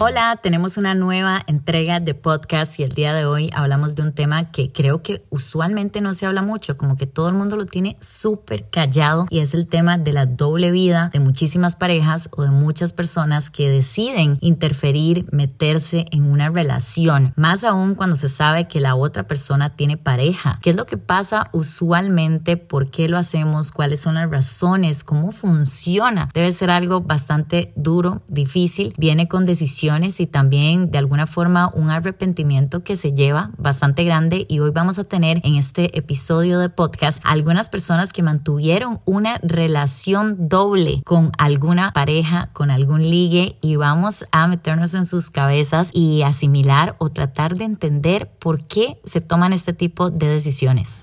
Hola, tenemos una nueva entrega de podcast y el día de hoy hablamos de un tema que creo que usualmente no se habla mucho, como que todo el mundo lo tiene súper callado y es el tema de la doble vida de muchísimas parejas o de muchas personas que deciden interferir, meterse en una relación, más aún cuando se sabe que la otra persona tiene pareja. ¿Qué es lo que pasa usualmente? ¿Por qué lo hacemos? ¿Cuáles son las razones? ¿Cómo funciona? Debe ser algo bastante duro, difícil, viene con decisiones y también de alguna forma un arrepentimiento que se lleva bastante grande y hoy vamos a tener en este episodio de podcast algunas personas que mantuvieron una relación doble con alguna pareja, con algún ligue y vamos a meternos en sus cabezas y asimilar o tratar de entender por qué se toman este tipo de decisiones.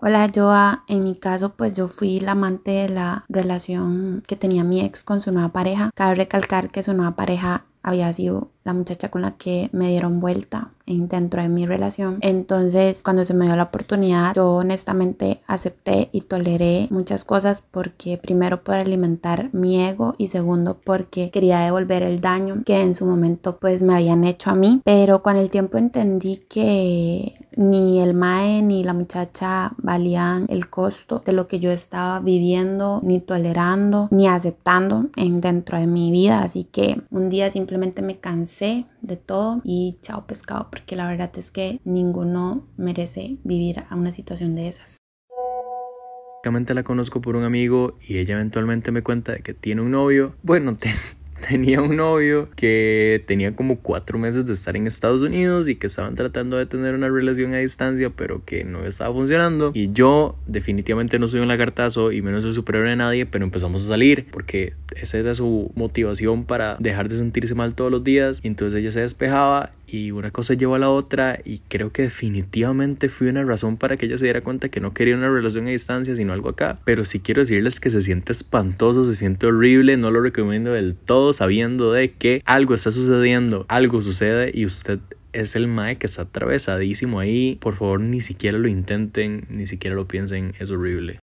Hola Joa, en mi caso pues yo fui la amante de la relación que tenía mi ex con su nueva pareja. Cabe recalcar que su nueva pareja había sido la muchacha con la que me dieron vuelta dentro de mi relación. Entonces, cuando se me dio la oportunidad, yo honestamente acepté y toleré muchas cosas porque primero por alimentar mi ego y segundo porque quería devolver el daño que en su momento pues me habían hecho a mí. Pero con el tiempo entendí que ni el mae ni la muchacha valían el costo de lo que yo estaba viviendo, ni tolerando, ni aceptando en dentro de mi vida. Así que un día simplemente me cansé de todo y chao pescado, porque la verdad es que ninguno merece vivir a una situación de esas. la conozco por un amigo y ella eventualmente me cuenta de que tiene un novio. Bueno, te, tenía un novio que tenía como cuatro meses de estar en Estados Unidos y que estaban tratando de tener una relación a distancia, pero que no estaba funcionando. Y yo definitivamente no soy un lagartazo y menos el superior de nadie, pero empezamos a salir porque esa era su motivación para dejar de sentirse mal todos los días. Y entonces ella se despejaba y una cosa llevó a la otra y creo que definitivamente fui una razón para que ella se diera cuenta que no quería una relación a distancia sino algo acá. Pero sí quiero decirles que se siente espantoso se siente horrible no lo recomiendo del todo sabiendo de que algo está sucediendo algo sucede y usted es el mae que está atravesadísimo ahí. Por favor ni siquiera lo intenten ni siquiera lo piensen es horrible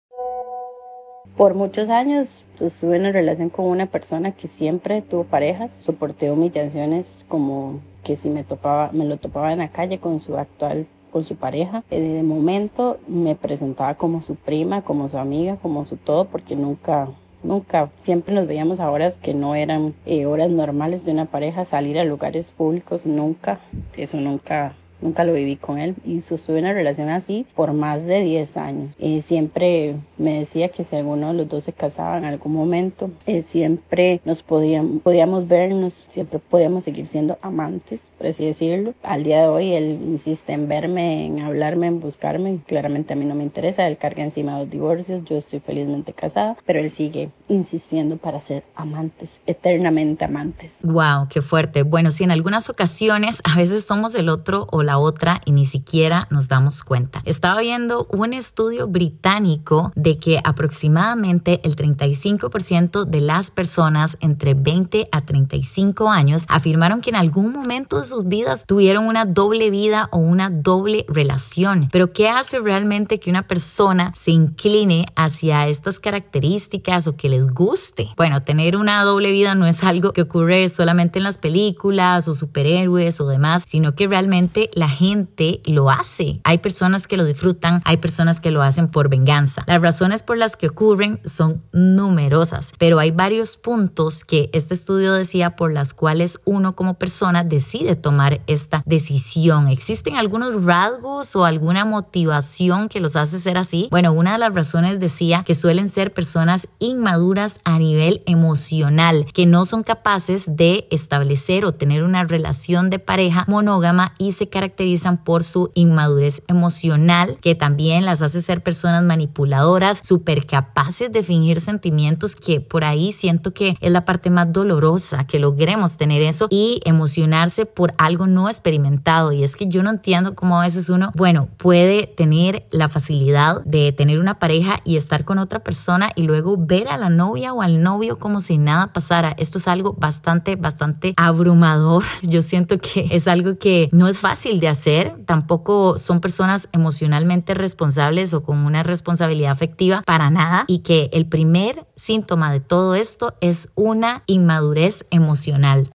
por muchos años estuve en relación con una persona que siempre tuvo parejas, soporté humillaciones como que si me topaba, me lo topaba en la calle con su actual con su pareja. Eh, de momento me presentaba como su prima, como su amiga, como su todo, porque nunca, nunca, siempre nos veíamos a horas que no eran eh, horas normales de una pareja, salir a lugares públicos, nunca, eso nunca nunca lo viví con él y sostuve una relación así por más de 10 años. Y siempre me decía que si alguno de los dos se casaba en algún momento, eh, siempre nos podíamos, podíamos vernos, siempre podíamos seguir siendo amantes, por así decirlo. Al día de hoy él insiste en verme, en hablarme, en buscarme. Claramente a mí no me interesa, él carga encima de los divorcios, yo estoy felizmente casada, pero él sigue insistiendo para ser amantes, eternamente amantes. Wow, qué fuerte. Bueno, si en algunas ocasiones a veces somos el otro o la otra y ni siquiera nos damos cuenta. Estaba viendo un estudio británico de que aproximadamente el 35% de las personas entre 20 a 35 años afirmaron que en algún momento de sus vidas tuvieron una doble vida o una doble relación. Pero ¿qué hace realmente que una persona se incline hacia estas características o que les guste? Bueno, tener una doble vida no es algo que ocurre solamente en las películas o superhéroes o demás, sino que realmente la gente lo hace. Hay personas que lo disfrutan, hay personas que lo hacen por venganza. Las razones por las que ocurren son numerosas, pero hay varios puntos que este estudio decía por las cuales uno como persona decide tomar esta decisión. ¿Existen algunos rasgos o alguna motivación que los hace ser así? Bueno, una de las razones decía que suelen ser personas inmaduras a nivel emocional, que no son capaces de establecer o tener una relación de pareja monógama y se caracterizan caracterizan por su inmadurez emocional, que también las hace ser personas manipuladoras, súper capaces de fingir sentimientos, que por ahí siento que es la parte más dolorosa, que logremos tener eso y emocionarse por algo no experimentado. Y es que yo no entiendo cómo a veces uno, bueno, puede tener la facilidad de tener una pareja y estar con otra persona y luego ver a la novia o al novio como si nada pasara. Esto es algo bastante, bastante abrumador. Yo siento que es algo que no es fácil fácil de hacer, tampoco son personas emocionalmente responsables o con una responsabilidad afectiva para nada y que el primer síntoma de todo esto es una inmadurez emocional.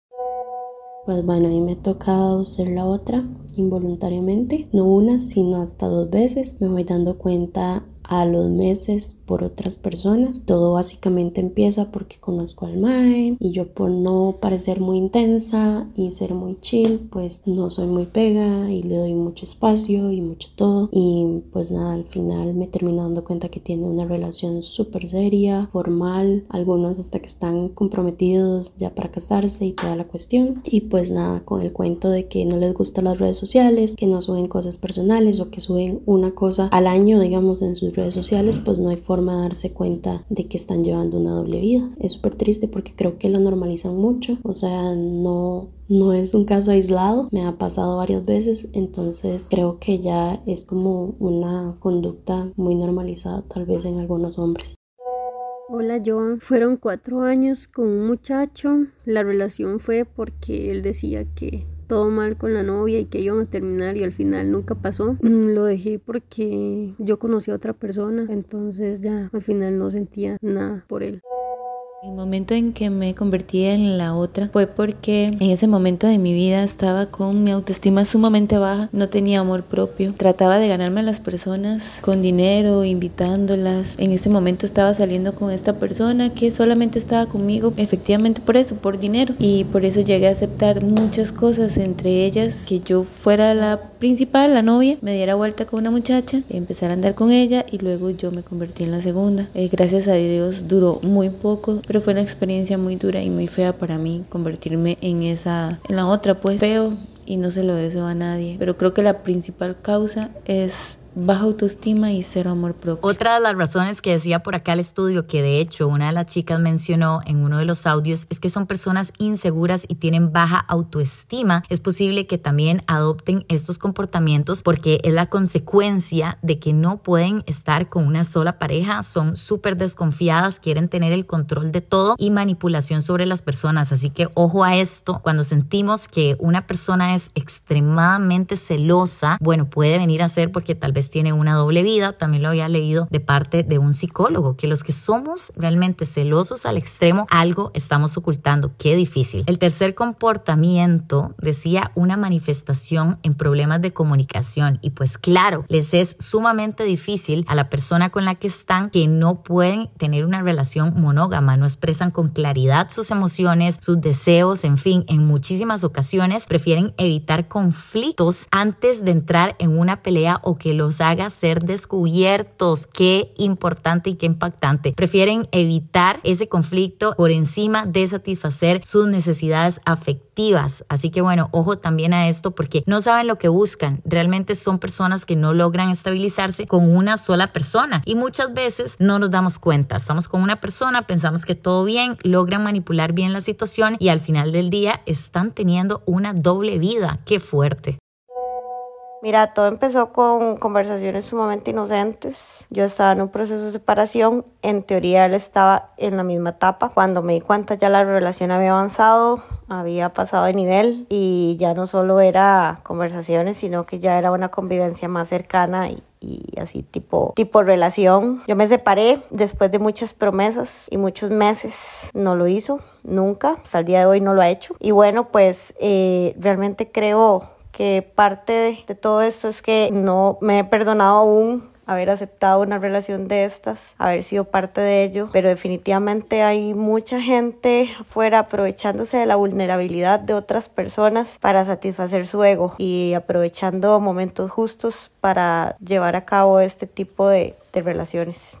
Pues bueno, a mí me ha tocado ser la otra involuntariamente, no una, sino hasta dos veces. Me voy dando cuenta a los meses por otras personas. Todo básicamente empieza porque conozco al Mae y yo por no parecer muy intensa y ser muy chill, pues no soy muy pega y le doy mucho espacio y mucho todo. Y pues nada, al final me termino dando cuenta que tiene una relación súper seria, formal, algunos hasta que están comprometidos ya para casarse y toda la cuestión. Y pues nada, con el cuento de que no les gustan las redes sociales, que no suben cosas personales o que suben una cosa al año, digamos, en sus redes sociales, pues no hay forma de darse cuenta de que están llevando una doble vida. Es súper triste porque creo que lo normalizan mucho, o sea, no no es un caso aislado, me ha pasado varias veces, entonces creo que ya es como una conducta muy normalizada tal vez en algunos hombres. Hola Joan, fueron cuatro años con un muchacho, la relación fue porque él decía que todo mal con la novia y que iban a terminar y al final nunca pasó. Mm, lo dejé porque yo conocí a otra persona, entonces ya al final no sentía nada por él. El momento en que me convertí en la otra fue porque en ese momento de mi vida estaba con mi autoestima sumamente baja, no tenía amor propio, trataba de ganarme a las personas con dinero, invitándolas. En ese momento estaba saliendo con esta persona que solamente estaba conmigo efectivamente por eso, por dinero. Y por eso llegué a aceptar muchas cosas, entre ellas que yo fuera la principal, la novia, me diera vuelta con una muchacha, empezar a andar con ella y luego yo me convertí en la segunda. Eh, gracias a Dios duró muy poco pero fue una experiencia muy dura y muy fea para mí convertirme en esa, en la otra, pues. Feo y no se lo deseo a nadie, pero creo que la principal causa es baja autoestima y cero amor propio. Otra de las razones que decía por acá el estudio, que de hecho una de las chicas mencionó en uno de los audios, es que son personas inseguras y tienen baja autoestima. Es posible que también adopten estos comportamientos porque es la consecuencia de que no pueden estar con una sola pareja, son súper desconfiadas, quieren tener el control de todo y manipulación sobre las personas. Así que ojo a esto, cuando sentimos que una persona es extremadamente celosa, bueno, puede venir a ser porque tal vez tiene una doble vida. También lo había leído de parte de un psicólogo, que los que somos realmente celosos al extremo, algo estamos ocultando. Qué difícil. El tercer comportamiento decía una manifestación en problemas de comunicación. Y pues claro, les es sumamente difícil a la persona con la que están que no pueden tener una relación monógama, no expresan con claridad sus emociones, sus deseos, en fin, en muchísimas ocasiones prefieren evitar conflictos antes de entrar en una pelea o que haga ser descubiertos. Qué importante y qué impactante. Prefieren evitar ese conflicto por encima de satisfacer sus necesidades afectivas. Así que bueno, ojo también a esto porque no saben lo que buscan. Realmente son personas que no logran estabilizarse con una sola persona y muchas veces no nos damos cuenta. Estamos con una persona, pensamos que todo bien, logran manipular bien la situación y al final del día están teniendo una doble vida. Qué fuerte. Mira, todo empezó con conversaciones sumamente inocentes. Yo estaba en un proceso de separación. En teoría él estaba en la misma etapa. Cuando me di cuenta ya la relación había avanzado, había pasado de nivel y ya no solo era conversaciones, sino que ya era una convivencia más cercana y, así tipo, tipo relación. Yo me separé después de muchas promesas y muchos meses. No lo hizo, nunca. Hasta el día de hoy no lo ha hecho. Y bueno, pues eh, realmente creo que parte de, todo esto es que no me he perdonado aún haber aceptado una relación de estas, haber sido parte de ello, pero definitivamente hay mucha gente afuera aprovechándose de la vulnerabilidad de otras personas para satisfacer su ego y aprovechando momentos justos para llevar a cabo este tipo de, de relaciones.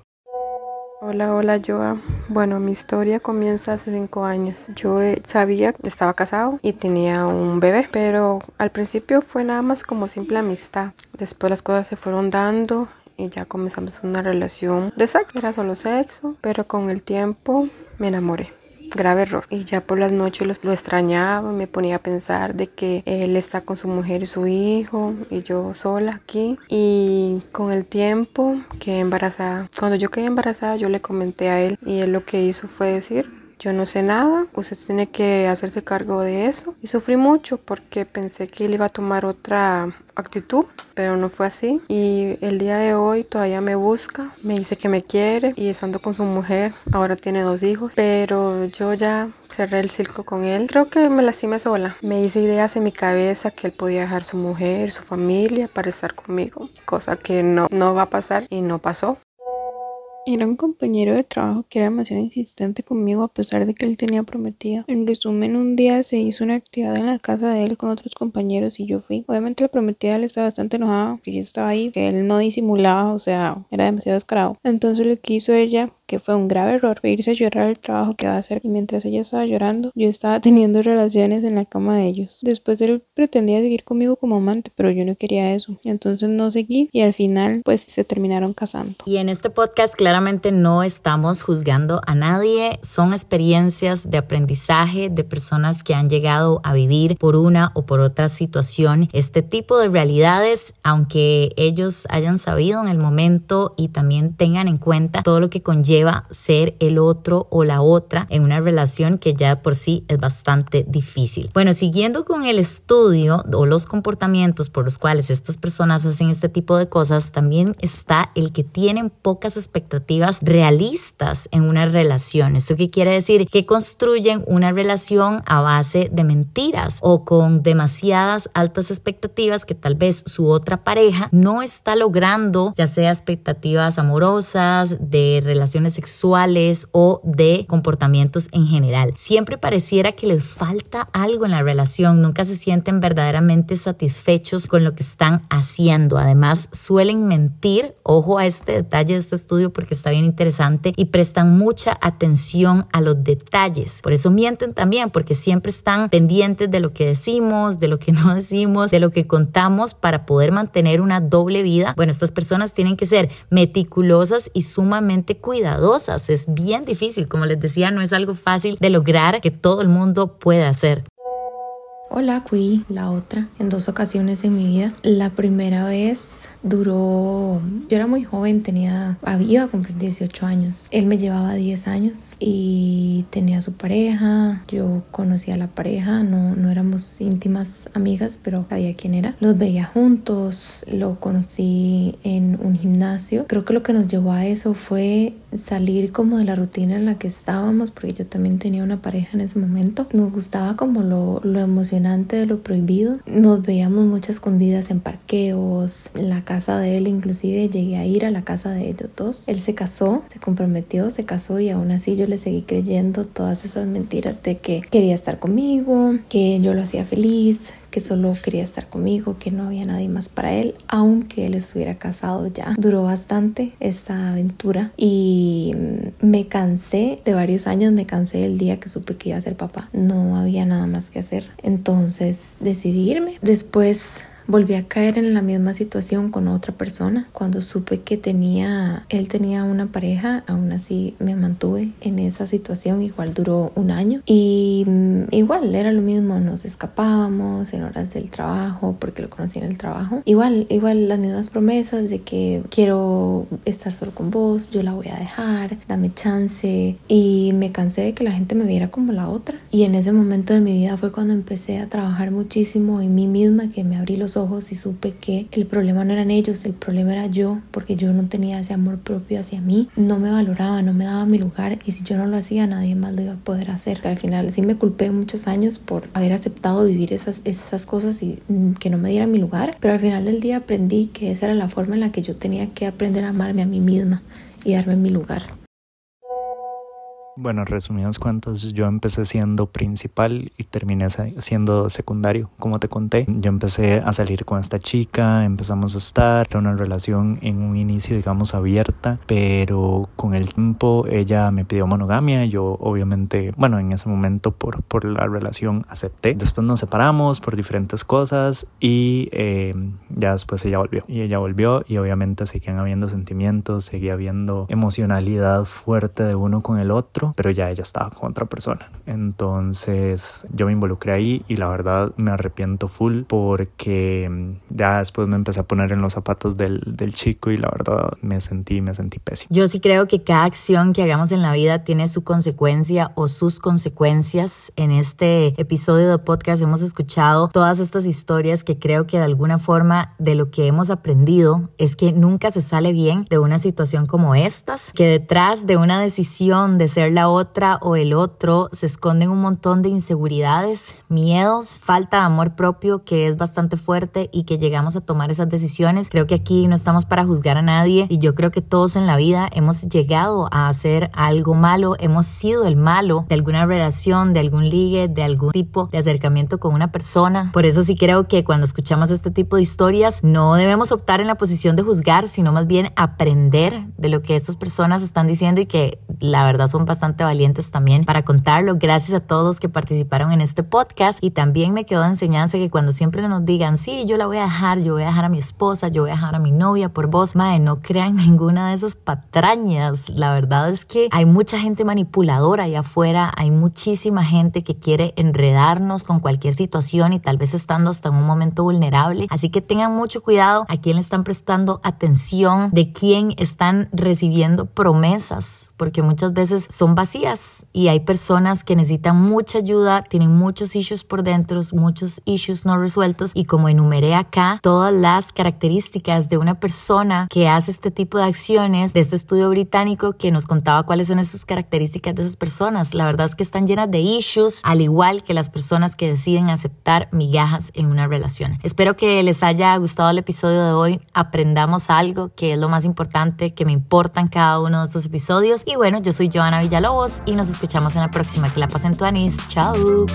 Hola, hola Joa. Bueno, mi historia comienza hace cinco años. Yo eh, sabía que estaba casado y tenía un bebé, pero al principio fue nada más como simple amistad. Después las cosas se fueron dando y ya comenzamos una relación de sexo. Era solo sexo, pero con el tiempo me enamoré grave error. Y ya por las noches lo, extrañaba, me ponía a pensar de que él está con su mujer y su hijo y yo sola aquí. Y con el tiempo quedé embarazada. Cuando yo quedé embarazada yo le comenté a él y él lo que hizo fue decir yo no sé nada, usted tiene que hacerse cargo de eso. Y sufrí mucho porque pensé que él iba a tomar otra actitud, pero no fue así. Y el día de hoy todavía me busca, me dice que me quiere y estando con su mujer, ahora tiene dos hijos, pero yo ya cerré el círculo con él. Creo que me lastimé sola. Me hice ideas en mi cabeza que él podía dejar su mujer, su familia para estar conmigo, cosa que no, no va a pasar y no pasó. Era un compañero de trabajo que era demasiado insistente conmigo a pesar de que él tenía prometido. En resumen, un día se hizo una actividad en la casa de él con otros compañeros y yo fui. Obviamente la prometida le estaba bastante enojada que yo estaba ahí, que él no disimulaba, o sea, era demasiado descarado. Entonces lo que hizo ella que fue un grave error irse a llorar el trabajo que va a hacer y mientras ella estaba llorando yo estaba teniendo relaciones en la cama de ellos. Después él pretendía seguir conmigo como amante, pero yo no quería eso. Entonces no seguí y al final pues se terminaron casando. Y en este podcast claramente no estamos juzgando a nadie, son experiencias de aprendizaje de personas que han llegado a vivir por una o por otra situación este tipo de realidades, aunque ellos hayan sabido en el momento y también tengan en cuenta todo lo que conlleva lleva ser el otro o la otra en una relación que ya por sí es bastante difícil. Bueno, siguiendo con el estudio o los comportamientos por los cuales estas personas hacen este tipo de cosas, también está el que tienen pocas expectativas realistas en una relación. ¿Esto qué quiere decir? Que construyen una relación a base de mentiras o con demasiadas altas expectativas que tal vez su otra pareja no está logrando, ya sea expectativas amorosas, de relaciones sexuales o de comportamientos en general. Siempre pareciera que les falta algo en la relación, nunca se sienten verdaderamente satisfechos con lo que están haciendo. Además, suelen mentir, ojo a este detalle de este estudio porque está bien interesante y prestan mucha atención a los detalles. Por eso mienten también, porque siempre están pendientes de lo que decimos, de lo que no decimos, de lo que contamos para poder mantener una doble vida. Bueno, estas personas tienen que ser meticulosas y sumamente cuidadosas es bien difícil, como les decía, no es algo fácil de lograr que todo el mundo pueda hacer. Hola, fui la otra en dos ocasiones en mi vida. La primera vez duró, yo era muy joven, tenía, iba a cumplir 18 años. Él me llevaba 10 años y tenía su pareja, yo conocía a la pareja, no, no éramos íntimas amigas, pero sabía quién era. Los veía juntos, lo conocí en un gimnasio. Creo que lo que nos llevó a eso fue salir como de la rutina en la que estábamos, porque yo también tenía una pareja en ese momento. Nos gustaba como lo, lo emocionante de lo prohibido. Nos veíamos muchas escondidas en parqueos, en la casa de él, inclusive llegué a ir a la casa de ellos dos. Él se casó, se comprometió, se casó y aún así yo le seguí creyendo todas esas mentiras de que quería estar conmigo, que yo lo hacía feliz, que solo quería estar conmigo, que no había nadie más para él, aunque él estuviera casado ya. Duró bastante esta aventura y me cansé de varios años, me cansé el día que supe que iba a ser papá. No había nada más que hacer. Entonces decidí irme. Después Volví a caer en la misma situación con otra persona. Cuando supe que tenía, él tenía una pareja, aún así me mantuve en esa situación. Igual duró un año y mm, igual era lo mismo. Nos escapábamos en horas del trabajo porque lo conocí en el trabajo. Igual, igual las mismas promesas de que quiero estar solo con vos, yo la voy a dejar, dame chance. Y me cansé de que la gente me viera como la otra. Y en ese momento de mi vida fue cuando empecé a trabajar muchísimo en mí misma, que me abrí los ojos y supe que el problema no eran ellos, el problema era yo, porque yo no tenía ese amor propio hacia mí, no me valoraba, no me daba mi lugar y si yo no lo hacía nadie más lo iba a poder hacer. Al final sí me culpé muchos años por haber aceptado vivir esas, esas cosas y mm, que no me diera mi lugar, pero al final del día aprendí que esa era la forma en la que yo tenía que aprender a amarme a mí misma y darme mi lugar. Bueno, resumidas cuentas, yo empecé siendo principal y terminé siendo secundario. Como te conté, yo empecé a salir con esta chica, empezamos a estar, era una relación en un inicio, digamos, abierta, pero con el tiempo ella me pidió monogamia, yo obviamente, bueno, en ese momento por, por la relación acepté. Después nos separamos por diferentes cosas y eh, ya después ella volvió. Y ella volvió y obviamente seguían habiendo sentimientos, seguía habiendo emocionalidad fuerte de uno con el otro pero ya ella estaba con otra persona. Entonces yo me involucré ahí y la verdad me arrepiento full porque mm, ya después me empecé a poner en los zapatos del, del chico y la verdad me sentí, me sentí pésimo. Yo sí creo que cada acción que hagamos en la vida tiene su consecuencia o sus consecuencias. En este episodio de podcast hemos escuchado todas estas historias que creo que de alguna forma de lo que hemos aprendido es que nunca se sale bien de una situación como estas, que detrás de una decisión de ser la otra o el otro se esconden un montón de inseguridades, miedos, falta de amor propio que es bastante fuerte y que llegamos a tomar esas decisiones. Creo que aquí no estamos para juzgar a nadie y yo creo que todos en la vida hemos llegado a hacer algo malo, hemos sido el malo de alguna relación, de algún ligue, de algún tipo de acercamiento con una persona. Por eso sí creo que cuando escuchamos este tipo de historias no debemos optar en la posición de juzgar, sino más bien aprender de lo que estas personas están diciendo y que la verdad son bastante valientes también para contarlo. Gracias a todos que participaron en este podcast y también me quedó de enseñanza que cuando siempre nos digan, sí, yo la voy a dejar, yo voy a dejar a mi esposa, yo voy a dejar a mi novia por vos, madre, no crean ninguna de esas patrañas. La verdad es que hay mucha gente manipuladora allá afuera, hay muchísima gente que quiere enredarnos con cualquier situación y tal vez estando hasta en un momento vulnerable. Así que tengan mucho cuidado a quién le están prestando atención, de quién están recibiendo promesas, porque muchas veces son vacías y hay personas que necesitan mucha ayuda, tienen muchos issues por dentro, muchos issues no resueltos y como enumeré acá todas las características de una persona que hace este tipo de acciones de este estudio británico que nos contaba cuáles son esas características de esas personas. La verdad es que están llenas de issues, al igual que las personas que deciden aceptar migajas en una relación. Espero que les haya gustado el episodio de hoy, aprendamos algo que es lo más importante que me importa en cada uno de estos episodios y bueno, yo soy Joana Villalobos Lobos y nos escuchamos en la próxima. Que la pasen tuanis. Chao.